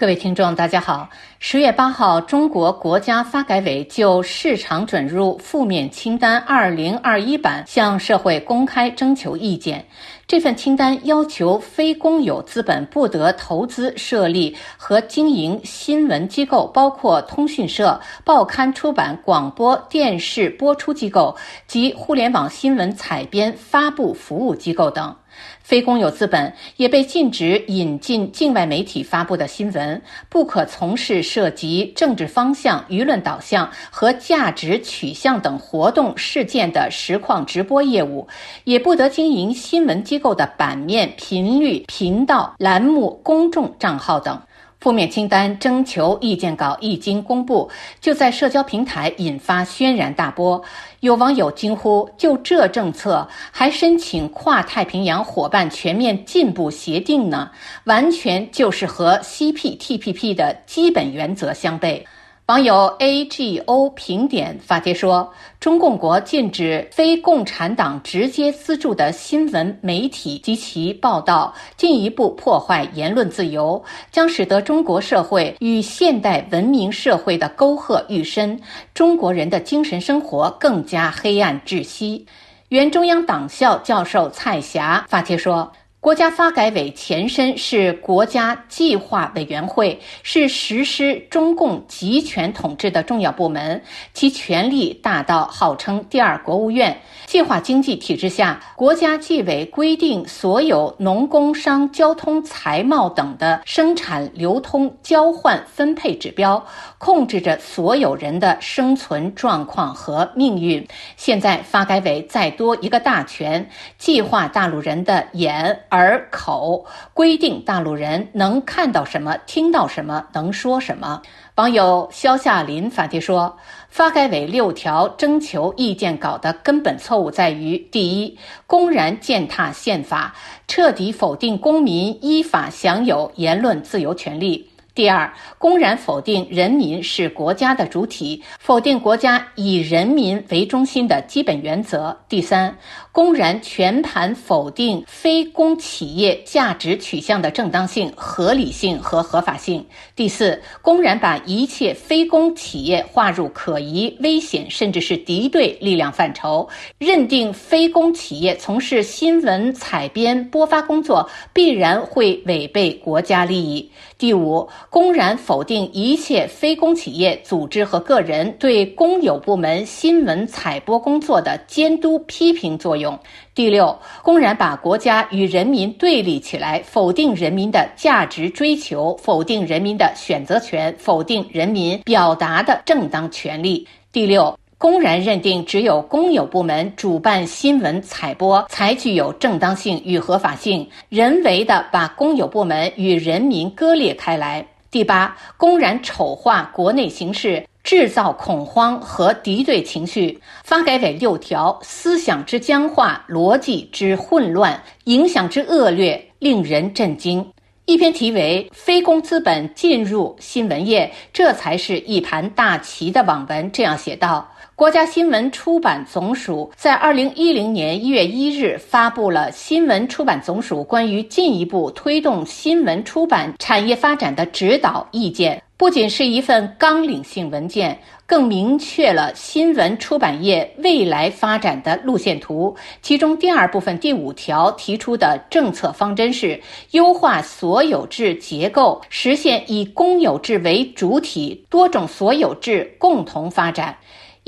各位听众，大家好。十月八号，中国国家发改委就市场准入负面清单二零二一版向社会公开征求意见。这份清单要求非公有资本不得投资设立和经营新闻机构，包括通讯社、报刊出版、广播电视播出机构及互联网新闻采编发布服务机构等。非公有资本也被禁止引进境外媒体发布的新闻，不可从事涉及政治方向、舆论导向和价值取向等活动事件的实况直播业务，也不得经营新闻机机构的版面、频率、频道、栏目、公众账号等。负面清单征求意见稿一经公布，就在社交平台引发轩然大波。有网友惊呼：“就这政策，还申请跨太平洋伙伴全面进步协定呢？完全就是和 CPTPP 的基本原则相悖。”网友 AGO 评点发帖说：“中共国禁止非共产党直接资助的新闻媒体及其报道，进一步破坏言论自由，将使得中国社会与现代文明社会的沟壑愈深，中国人的精神生活更加黑暗窒息。”原中央党校教授蔡霞发帖说。国家发改委前身是国家计划委员会，是实施中共集权统治的重要部门，其权力大到号称第二国务院。计划经济体制下，国家纪委规定所有农工商交通财贸等的生产、流通、交换、分配指标，控制着所有人的生存状况和命运。现在发改委再多一个大权，计划大陆人的眼耳而口，规定大陆人能看到什么、听到什么、能说什么。网友肖夏林发帖说：“发改委六条征求意见稿的根本错误在于：第一，公然践踏宪法，彻底否定公民依法享有言论自由权利。”第二，公然否定人民是国家的主体，否定国家以人民为中心的基本原则。第三，公然全盘否定非公企业价值取向的正当性、合理性和合法性。第四，公然把一切非公企业划入可疑、危险甚至是敌对力量范畴，认定非公企业从事新闻采编播发工作必然会违背国家利益。第五。公然否定一切非公企业组织和个人对公有部门新闻采播工作的监督批评作用。第六，公然把国家与人民对立起来，否定人民的价值追求，否定人民的选择权，否定人民表达的正当权利。第六。公然认定只有公有部门主办新闻采播才具有正当性与合法性，人为的把公有部门与人民割裂开来。第八，公然丑化国内形势，制造恐慌和敌对情绪。发改委六条思想之僵化，逻辑之混乱，影响之恶劣，令人震惊。一篇题为《非公资本进入新闻业，这才是一盘大棋》的网文这样写道。国家新闻出版总署在二零一零年一月一日发布了《新闻出版总署关于进一步推动新闻出版产业发展的指导意见》，不仅是一份纲领性文件，更明确了新闻出版业未来发展的路线图。其中第二部分第五条提出的政策方针是优化所有制结构，实现以公有制为主体、多种所有制共同发展。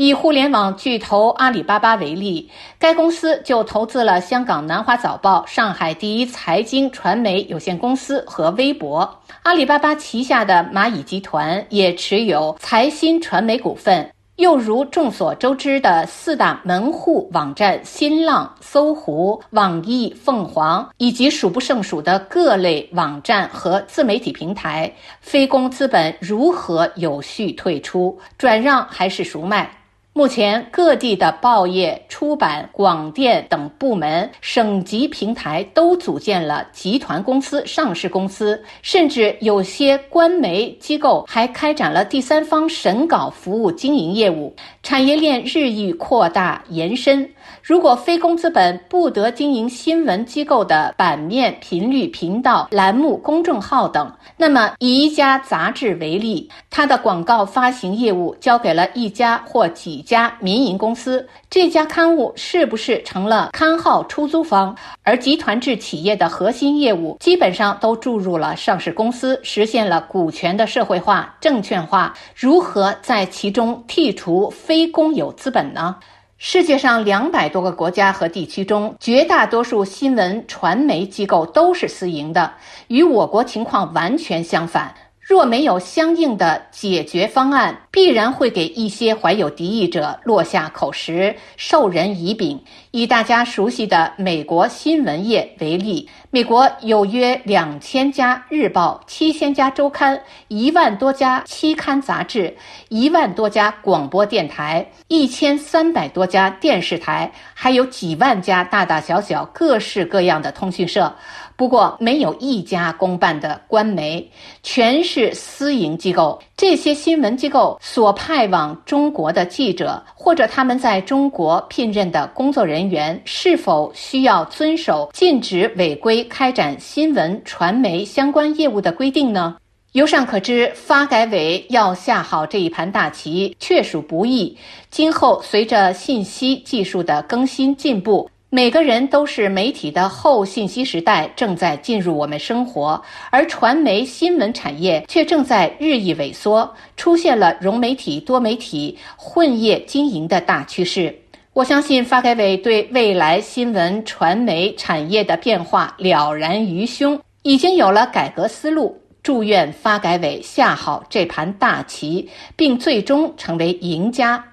以互联网巨头阿里巴巴为例，该公司就投资了香港南华早报、上海第一财经传媒有限公司和微博。阿里巴巴旗下的蚂蚁集团也持有财新传媒股份。又如众所周知的四大门户网站新浪、搜狐、网易、凤凰，以及数不胜数的各类网站和自媒体平台，非公资本如何有序退出、转让还是赎卖？目前，各地的报业、出版、广电等部门、省级平台都组建了集团公司、上市公司，甚至有些官媒机构还开展了第三方审稿服务经营业务，产业链日益扩大延伸。如果非公资本不得经营新闻机构的版面、频率、频道、栏目、公众号等，那么以一家杂志为例，它的广告发行业务交给了一家或几家民营公司，这家刊物是不是成了刊号出租方？而集团制企业的核心业务基本上都注入了上市公司，实现了股权的社会化、证券化，如何在其中剔除非公有资本呢？世界上两百多个国家和地区中，绝大多数新闻传媒机构都是私营的，与我国情况完全相反。若没有相应的解决方案，必然会给一些怀有敌意者落下口实，授人以柄。以大家熟悉的美国新闻业为例，美国有约两千家日报、七千家周刊、一万多家期刊杂志、一万多家广播电台、一千三百多家电视台，还有几万家大大小小、各式各样的通讯社。不过，没有一家公办的官媒，全是是私营机构。这些新闻机构所派往中国的记者，或者他们在中国聘任的工作人员，是否需要遵守禁止违规开展新闻传媒相关业务的规定呢？由上可知，发改委要下好这一盘大棋，确属不易。今后随着信息技术的更新进步。每个人都是媒体的后信息时代正在进入我们生活，而传媒新闻产业却正在日益萎缩，出现了融媒体、多媒体、混业经营的大趋势。我相信发改委对未来新闻传媒产业的变化了然于胸，已经有了改革思路。祝愿发改委下好这盘大棋，并最终成为赢家。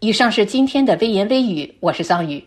以上是今天的微言微语，我是桑宇。